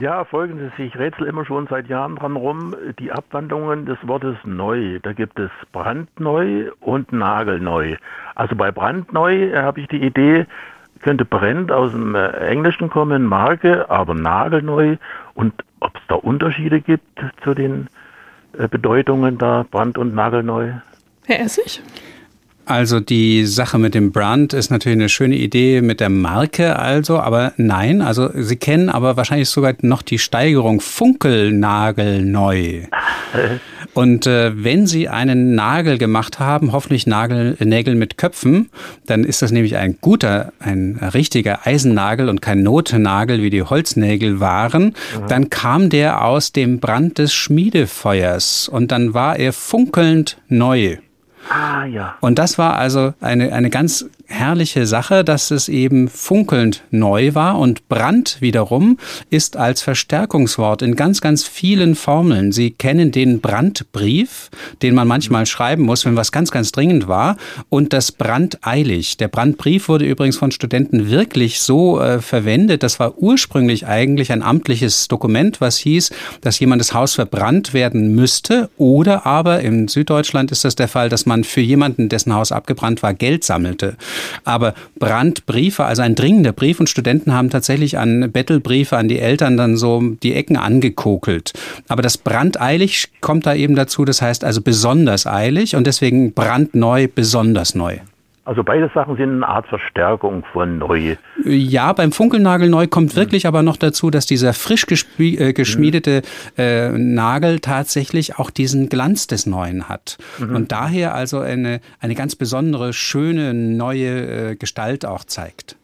Ja, folgendes, ich rätsel immer schon seit Jahren dran rum, die Abwandlungen des Wortes neu. Da gibt es brandneu und nagelneu. Also bei brandneu habe ich die Idee, könnte Brand aus dem äh, Englischen kommen, Marke, aber nagelneu. Und ob es da Unterschiede gibt zu den äh, Bedeutungen da, Brand und nagelneu? Herr Essig? Also die Sache mit dem Brand ist natürlich eine schöne Idee mit der Marke also, aber nein, also Sie kennen aber wahrscheinlich sogar noch die Steigerung Funkelnagelneu. Und äh, wenn Sie einen Nagel gemacht haben, hoffentlich Nagel, Nägel mit Köpfen, dann ist das nämlich ein guter, ein richtiger Eisennagel und kein Notnagel, wie die Holznägel waren. Mhm. Dann kam der aus dem Brand des Schmiedefeuers und dann war er funkelnd neu. Ah, ja. Und das war also eine, eine ganz herrliche Sache, dass es eben funkelnd neu war und Brand wiederum ist als Verstärkungswort in ganz, ganz vielen Formeln. Sie kennen den Brandbrief, den man manchmal schreiben muss, wenn was ganz, ganz dringend war und das brandeilig. Der Brandbrief wurde übrigens von Studenten wirklich so äh, verwendet. Das war ursprünglich eigentlich ein amtliches Dokument, was hieß, dass jemandes Haus verbrannt werden müsste oder aber in Süddeutschland ist das der Fall, dass man für jemanden, dessen Haus abgebrannt war, Geld sammelte. Aber Brandbriefe, also ein dringender Brief und Studenten haben tatsächlich an Bettelbriefe an die Eltern dann so die Ecken angekokelt. Aber das brandeilig kommt da eben dazu, das heißt also besonders eilig und deswegen brandneu, besonders neu. Also beide Sachen sind eine Art Verstärkung von neu. Ja, beim Funkelnagel neu kommt wirklich aber noch dazu, dass dieser frisch äh, geschmiedete äh, Nagel tatsächlich auch diesen Glanz des Neuen hat. Mhm. Und daher also eine, eine ganz besondere, schöne, neue äh, Gestalt auch zeigt.